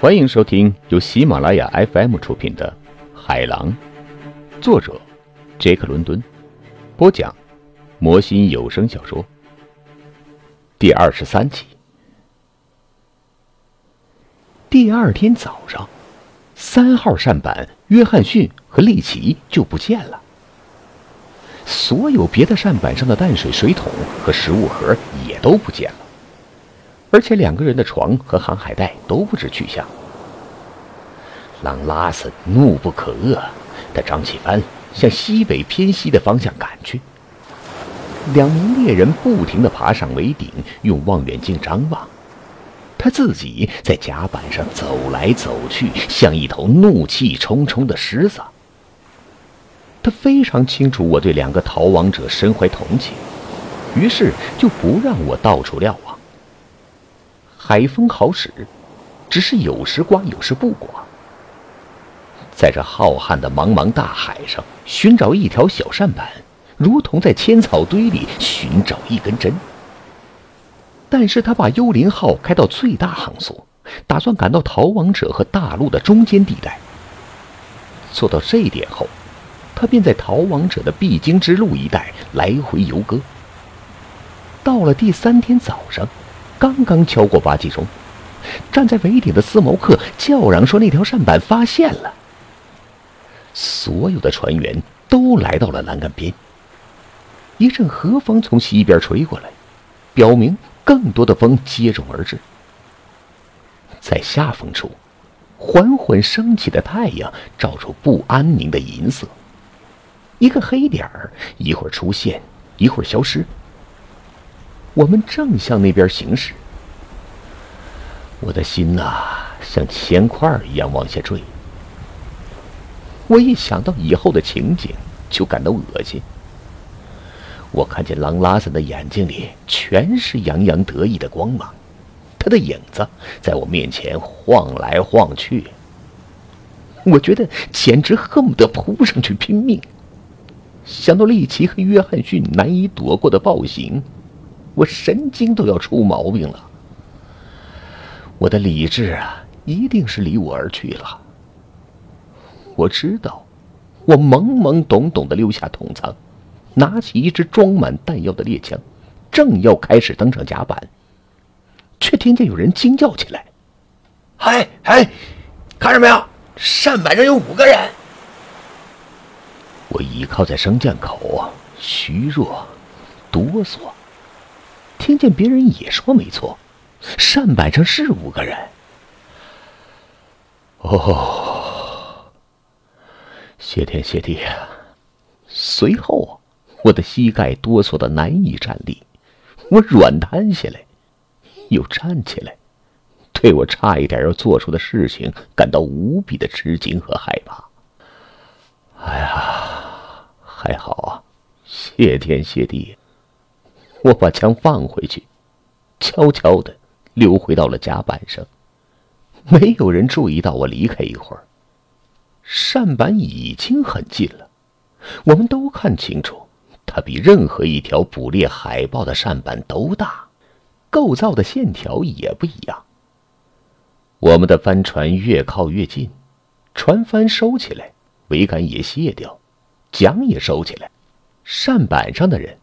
欢迎收听由喜马拉雅 FM 出品的《海狼》，作者杰克·伦敦，播讲魔心有声小说第二十三集。第二天早上，三号扇板约翰逊和利奇就不见了，所有别的扇板上的淡水水桶和食物盒也都不见了。而且两个人的床和航海带都不知去向。狼拉森怒不可遏，他张起帆向西北偏西的方向赶去。两名猎人不停地爬上桅顶，用望远镜张望。他自己在甲板上走来走去，像一头怒气冲冲的狮子。他非常清楚我对两个逃亡者身怀同情，于是就不让我到处瞭望。海风好使，只是有时刮，有时不刮。在这浩瀚的茫茫大海上，寻找一条小扇板，如同在千草堆里寻找一根针。但是他把幽灵号开到最大航速，打算赶到逃亡者和大陆的中间地带。做到这一点后，他便在逃亡者的必经之路一带来回游戈。到了第三天早上。刚刚敲过八级钟，站在桅顶的斯谋克叫嚷说：“那条扇板发现了。”所有的船员都来到了栏杆边。一阵和风从西边吹过来，表明更多的风接踵而至。在下风处，缓缓升起的太阳照出不安宁的银色，一个黑点儿一会儿出现，一会儿消失。我们正向那边行驶，我的心呐，像铅块一样往下坠。我一想到以后的情景，就感到恶心。我看见狼拉森的眼睛里全是洋洋得意的光芒，他的影子在我面前晃来晃去。我觉得简直恨不得扑上去拼命。想到利奇和约翰逊难以躲过的暴行。我神经都要出毛病了，我的理智啊，一定是离我而去了。我知道，我懵懵懂懂的溜下筒仓，拿起一支装满弹药的猎枪，正要开始登上甲板，却听见有人惊叫起来：“嗨嗨，看着没有，扇板上有五个人！”我倚靠在升降口，虚弱，哆嗦。听见别人也说没错，扇板上是五个人。哦，谢天谢地啊！随后，我的膝盖哆嗦的难以站立，我软瘫下来，又站起来，对我差一点要做出的事情感到无比的吃惊和害怕。哎呀，还好啊！谢天谢地。我把枪放回去，悄悄的溜回到了甲板上。没有人注意到我离开一会儿。扇板已经很近了，我们都看清楚，它比任何一条捕猎海豹的扇板都大，构造的线条也不一样。我们的帆船越靠越近，船帆收起来，桅杆也卸掉，桨也收起来，扇板上的人。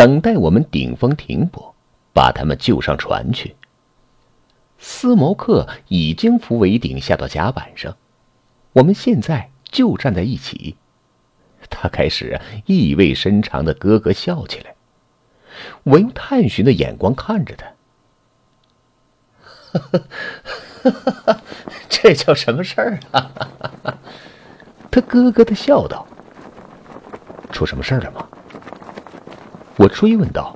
等待我们顶风停泊，把他们救上船去。斯摩克已经扶桅顶下到甲板上，我们现在就站在一起。他开始意味深长的咯咯笑起来。我用探寻的眼光看着他，这叫什么事儿啊？他咯咯的笑道：“出什么事儿了吗？”我追问道：“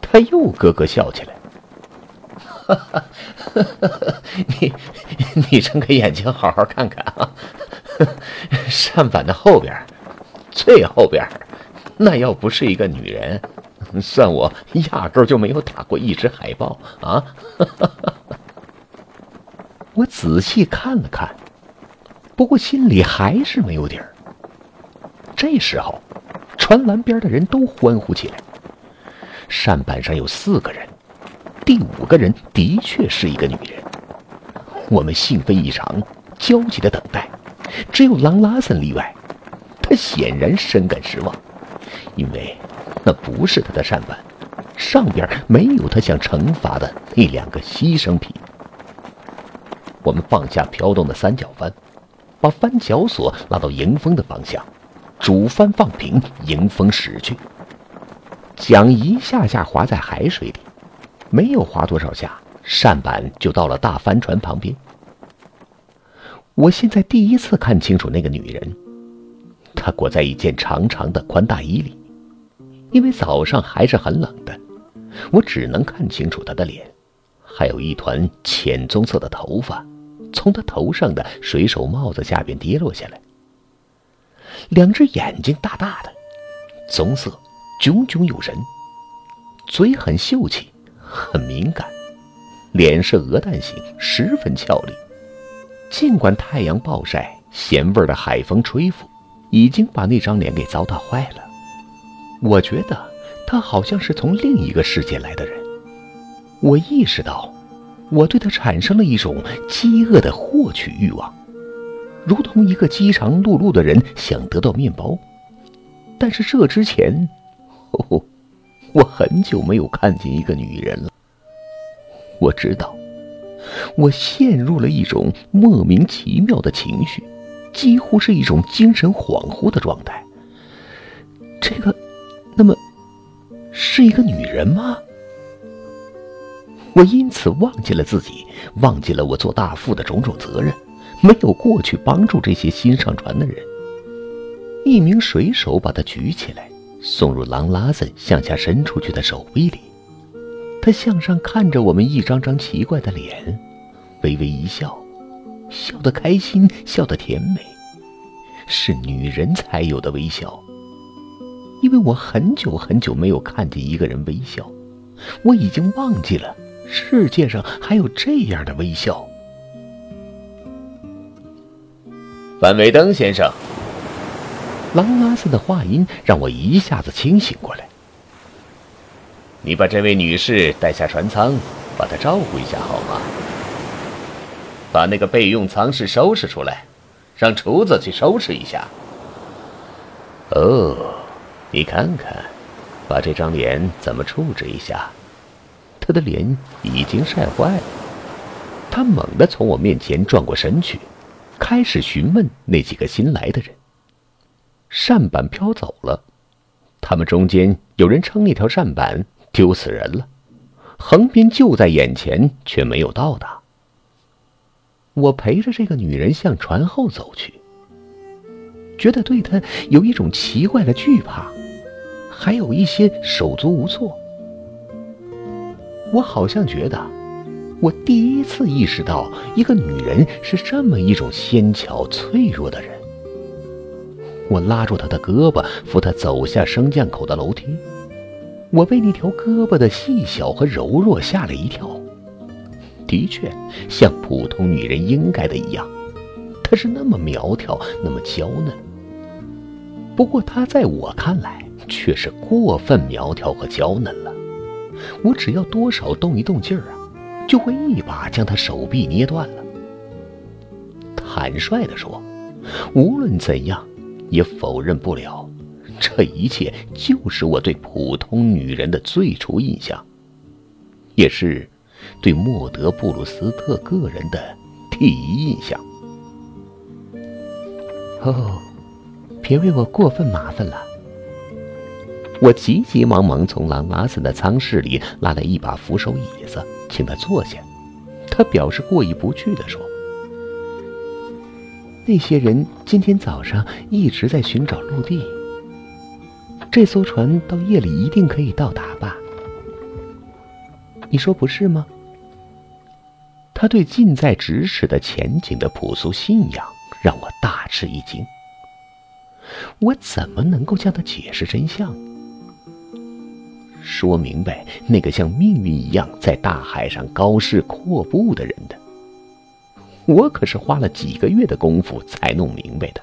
他又咯咯笑起来。哈哈，你你睁开眼睛好好看看啊！扇板的后边，最后边，那要不是一个女人，算我压根就没有打过一只海豹啊！我仔细看了看，不过心里还是没有底儿。这时候。船栏边的人都欢呼起来。扇板上有四个人，第五个人的确是一个女人。我们兴奋异常，焦急的等待，只有狼拉森例外。他显然深感失望，因为那不是他的扇板，上边没有他想惩罚的那两个牺牲品。我们放下飘动的三角帆，把帆脚索拉到迎风的方向，主帆放平，迎风驶去。桨一下下划在海水里，没有划多少下，扇板就到了大帆船旁边。我现在第一次看清楚那个女人，她裹在一件长长的宽大衣里，因为早上还是很冷的，我只能看清楚她的脸，还有一团浅棕色的头发。从他头上的水手帽子下边跌落下来。两只眼睛大大的，棕色，炯炯有神。嘴很秀气，很敏感，脸是鹅蛋型，十分俏丽。尽管太阳暴晒，咸味的海风吹拂，已经把那张脸给糟蹋坏了。我觉得他好像是从另一个世界来的人。我意识到。我对他产生了一种饥饿的获取欲望，如同一个饥肠辘辘的人想得到面包。但是这之前，哦，我很久没有看见一个女人了。我知道，我陷入了一种莫名其妙的情绪，几乎是一种精神恍惚的状态。这个，那么，是一个女人吗？我因此忘记了自己，忘记了我做大副的种种责任，没有过去帮助这些新上船的人。一名水手把他举起来，送入狼拉森向下伸出去的手臂里。他向上看着我们一张张奇怪的脸，微微一笑，笑得开心，笑得甜美，是女人才有的微笑。因为我很久很久没有看见一个人微笑，我已经忘记了。世界上还有这样的微笑。范维登先生，狼阿森的话音让我一下子清醒过来。你把这位女士带下船舱，把她照顾一下好吗？把那个备用舱室收拾出来，让厨子去收拾一下。哦，你看看，把这张脸怎么处置一下？他的脸已经晒坏了，他猛地从我面前转过身去，开始询问那几个新来的人。扇板飘走了，他们中间有人撑那条扇板丢死人了，横滨就在眼前，却没有到达。我陪着这个女人向船后走去，觉得对她有一种奇怪的惧怕，还有一些手足无措。我好像觉得，我第一次意识到一个女人是这么一种纤巧脆弱的人。我拉住她的胳膊，扶她走下升降口的楼梯。我被那条胳膊的细小和柔弱吓了一跳。的确，像普通女人应该的一样，她是那么苗条，那么娇嫩。不过，她在我看来却是过分苗条和娇嫩了。我只要多少动一动劲儿啊，就会一把将他手臂捏断了。坦率地说，无论怎样，也否认不了，这一切就是我对普通女人的最初印象，也是对莫德布鲁斯特个人的第一印象。哦，别为我过分麻烦了。我急急忙忙从朗拉森的舱室里拉来一把扶手椅子，请他坐下。他表示过意不去地说：“那些人今天早上一直在寻找陆地。这艘船到夜里一定可以到达吧？你说不是吗？”他对近在咫尺的前景的朴素信仰让我大吃一惊。我怎么能够向他解释真相？说明白那个像命运一样在大海上高势阔步的人的，我可是花了几个月的功夫才弄明白的。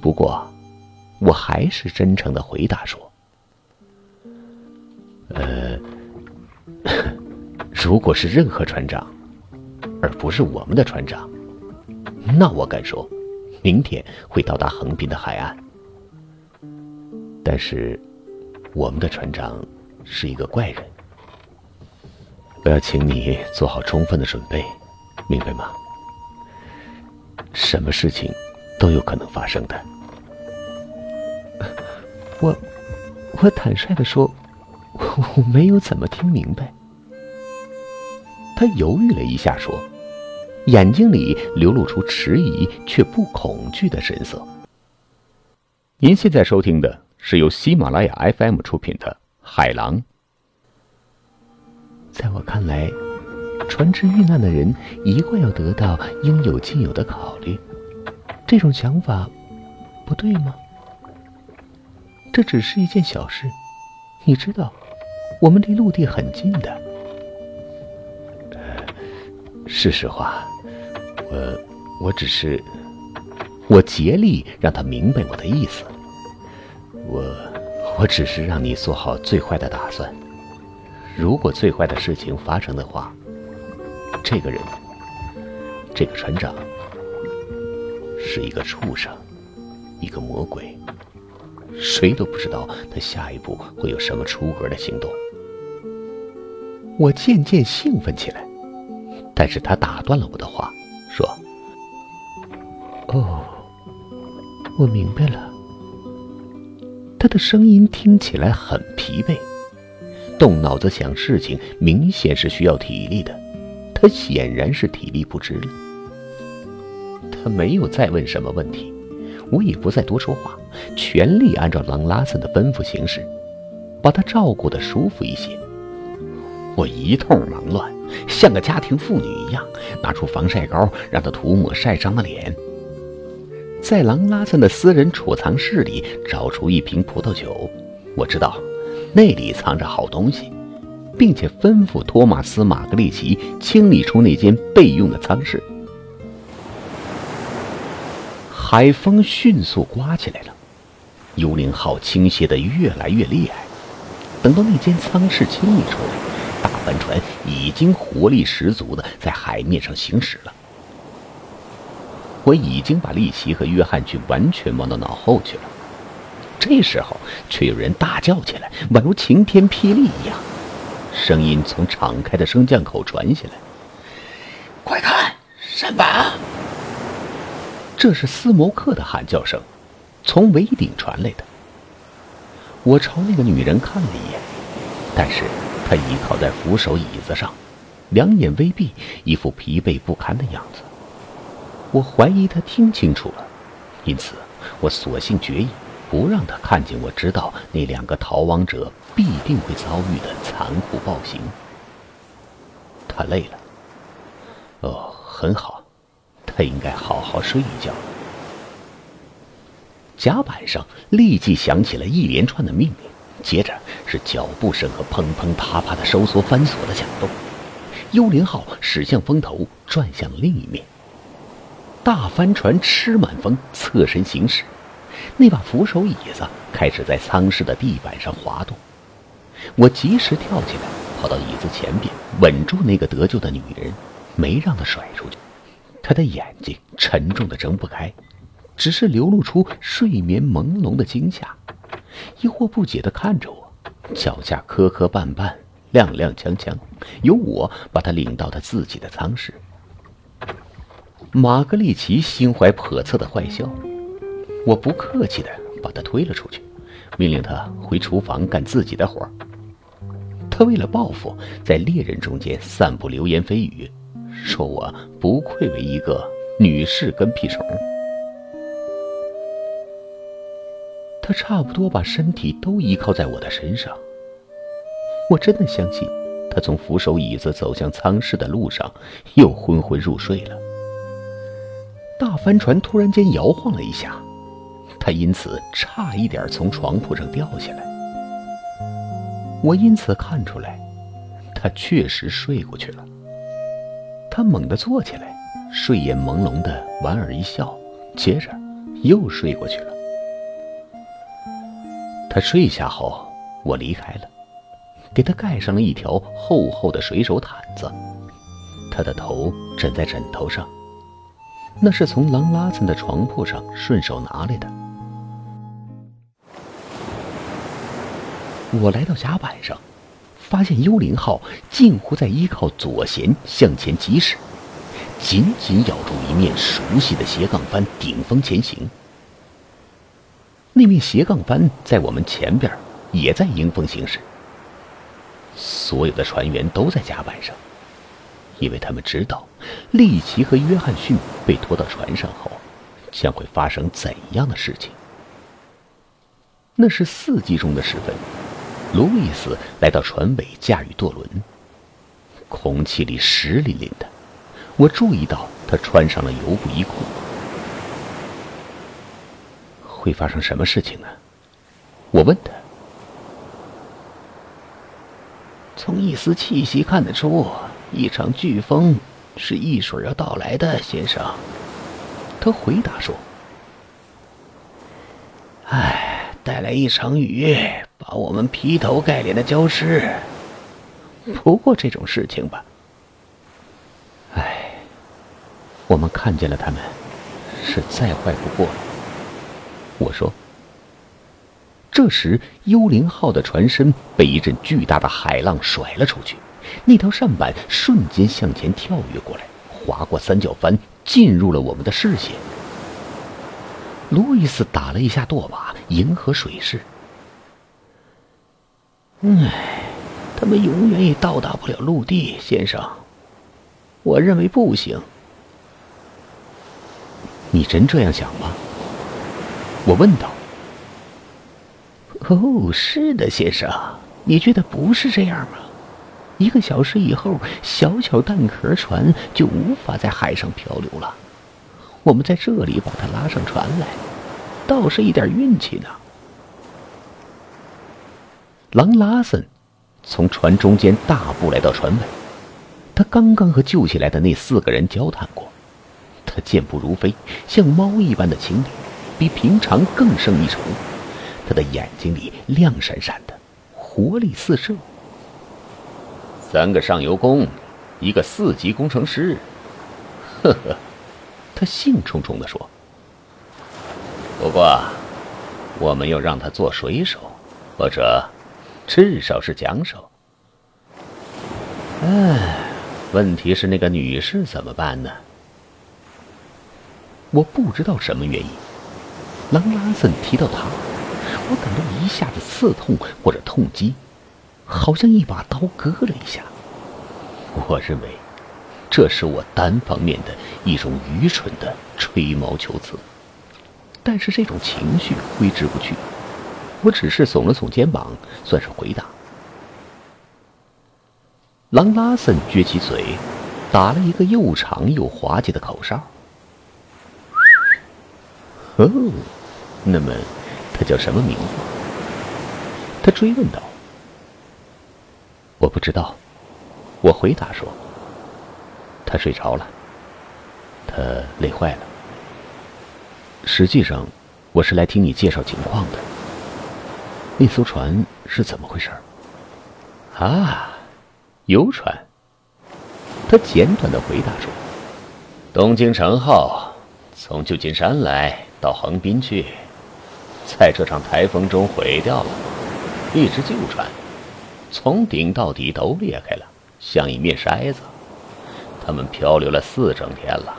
不过，我还是真诚的回答说：“呃，如果是任何船长，而不是我们的船长，那我敢说，明天会到达横滨的海岸。但是，我们的船长是一个怪人，我要请你做好充分的准备，明白吗？什么事情都有可能发生的。我，我坦率的说，我没有怎么听明白。他犹豫了一下，说，眼睛里流露出迟疑却不恐惧的神色。您现在收听的是由喜马拉雅 FM 出品的《海狼》。在我看来，船只遇难的人一贯要得到应有尽有的考虑，这种想法不对吗？这只是一件小事，你知道，我们离陆地很近的。是实话，我我只是我竭力让他明白我的意思。我我只是让你做好最坏的打算。如果最坏的事情发生的话，这个人，这个船长，是一个畜生，一个魔鬼。谁都不知道他下一步会有什么出格的行动。我渐渐兴奋起来，但是他打断了我的话，说：“哦，我明白了。”他的声音听起来很疲惫，动脑子想事情明显是需要体力的，他显然是体力不支了。他没有再问什么问题。我也不再多说话，全力按照朗拉森的吩咐行事，把他照顾得舒服一些。我一通忙乱，像个家庭妇女一样，拿出防晒膏让他涂抹晒伤的脸。在朗拉森的私人储藏室里找出一瓶葡萄酒，我知道那里藏着好东西，并且吩咐托马斯·马格利奇清理出那间备用的舱室。海风迅速刮起来了，幽灵号倾斜的越来越厉害。等到那间舱室清理出来，大帆船已经活力十足的在海面上行驶了。我已经把利奇和约翰逊完全忘到脑后去了。这时候，却有人大叫起来，宛如晴天霹雳一样，声音从敞开的升降口传下来：“快看，舢板！”这是斯摩克的喊叫声，从围顶传来的。我朝那个女人看了一眼，但是她倚靠在扶手椅子上，两眼微闭，一副疲惫不堪的样子。我怀疑他听清楚了，因此我索性决意不让他看见我知道那两个逃亡者必定会遭遇的残酷暴行。他累了。哦，很好。他应该好好睡一觉。甲板上立即响起了一连串的命令，接着是脚步声和砰砰啪啪的收缩翻锁的响动。幽灵号驶向风头，转向另一面。大帆船吃满风，侧身行驶。那把扶手椅子开始在舱室的地板上滑动。我及时跳起来，跑到椅子前边，稳住那个得救的女人，没让她甩出去。她的眼睛沉重的睁不开，只是流露出睡眠朦胧的惊吓，疑惑不解的看着我，脚下磕磕绊绊，踉踉跄跄，由我把她领到她自己的舱室。玛格丽奇心怀叵测的坏笑，我不客气的把他推了出去，命令他回厨房干自己的活儿他为了报复，在猎人中间散布流言蜚语。说我不愧为一个女士跟屁虫。他差不多把身体都依靠在我的身上。我真的相信，他从扶手椅子走向舱室的路上又昏昏入睡了。大帆船突然间摇晃了一下，他因此差一点从床铺上掉下来。我因此看出来，他确实睡过去了。他猛地坐起来，睡眼朦胧的莞尔一笑，接着又睡过去了。他睡下后，我离开了，给他盖上了一条厚厚的水手毯子，他的头枕在枕头上，那是从狼拉森的床铺上顺手拿来的。我来到甲板上，发现幽灵号近乎在依靠左舷向前疾驶，紧紧咬住一面熟悉的斜杠帆顶风前行。那面斜杠帆在我们前边，也在迎风行驶。所有的船员都在甲板上，因为他们知道利奇和约翰逊被拖到船上后，将会发生怎样的事情。那是四季中的时分。路易斯来到船尾，驾驭舵轮。空气里湿淋淋的，我注意到他穿上了油布衣裤。会发生什么事情呢？我问他。从一丝气息看得出，一场飓风是一水要到来的，先生。他回答说：“唉，带来一场雨。”把我们劈头盖脸的浇湿。不过这种事情吧，唉，我们看见了他们，是再坏不过了。我说。这时，幽灵号的船身被一阵巨大的海浪甩了出去，那条扇板瞬间向前跳跃过来，划过三角帆，进入了我们的视线。路易斯打了一下舵把，迎合水势。唉，他们永远也到达不了陆地，先生。我认为不行。你真这样想吗？我问道。哦，是的，先生。你觉得不是这样吗？一个小时以后，小小蛋壳船就无法在海上漂流了。我们在这里把它拉上船来，倒是一点运气呢。狼拉森从船中间大步来到船尾，他刚刚和救起来的那四个人交谈过。他健步如飞，像猫一般的轻灵，比平常更胜一筹。他的眼睛里亮闪闪的，活力四射。三个上游工，一个四级工程师，呵呵，他兴冲冲地说。不过，我们要让他做水手，或者……至少是桨手。唉，问题是那个女士怎么办呢？我不知道什么原因，狼拉森提到她，我感到一下子刺痛或者痛击，好像一把刀割了一下。我认为，这是我单方面的一种愚蠢的吹毛求疵，但是这种情绪挥之不去。我只是耸了耸肩膀，算是回答。狼拉森撅起嘴，打了一个又长又滑稽的口哨。哦，那么他叫什么名字？他追问道。我不知道，我回答说。他睡着了，他累坏了。实际上，我是来听你介绍情况的。那艘船是怎么回事？啊，游船。他简短的回答说：“东京城号从旧金山来到横滨去，在这场台风中毁掉了。一只旧船，从顶到底都裂开了，像一面筛子。他们漂流了四整天了。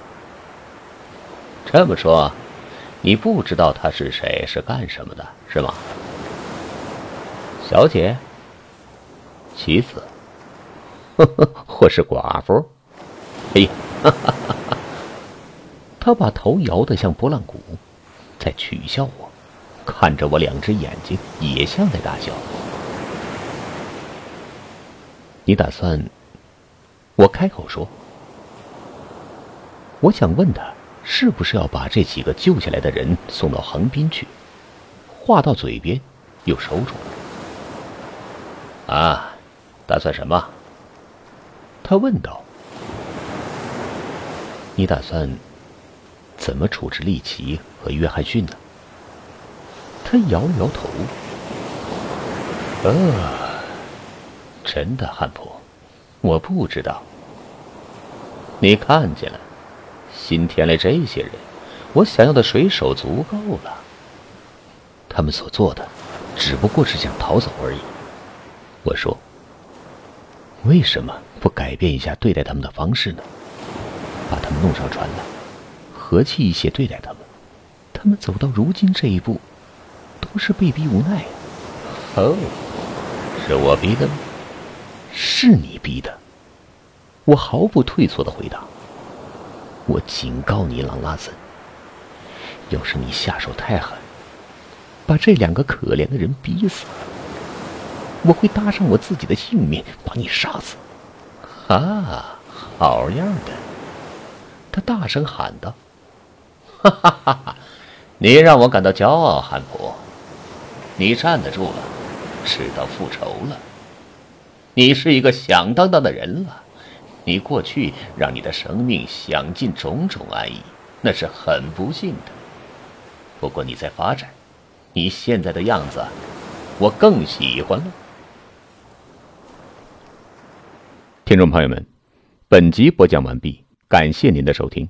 这么说，你不知道他是谁，是干什么的，是吗？”小姐，妻子，或是寡妇？哎呀，他把头摇得像拨浪鼓，在取笑我，看着我两只眼睛也像在大笑。你打算？我开口说，我想问他，是不是要把这几个救下来的人送到横滨去？话到嘴边，又收住了。啊，打算什么？他问道。你打算怎么处置利奇和约翰逊呢？他摇了摇头。呃，真的，汉普，我不知道。你看见了，新添来这些人，我想要的水手足够了。他们所做的，只不过是想逃走而已。我说：“为什么不改变一下对待他们的方式呢？把他们弄上船来，和气一些对待他们。他们走到如今这一步，都是被逼无奈。”哦，是我逼的吗？是你逼的。我毫不退缩的回答：“我警告你，朗拉森，要是你下手太狠。”把这两个可怜的人逼死，我会搭上我自己的性命把你杀死。啊，好样的！他大声喊道：“哈哈哈哈！你让我感到骄傲，汉普，你站得住了，知道复仇了。你是一个响当当的人了。你过去让你的生命享尽种种安逸，那是很不幸的。不过你在发展。”你现在的样子，我更喜欢了。听众朋友们，本集播讲完毕，感谢您的收听。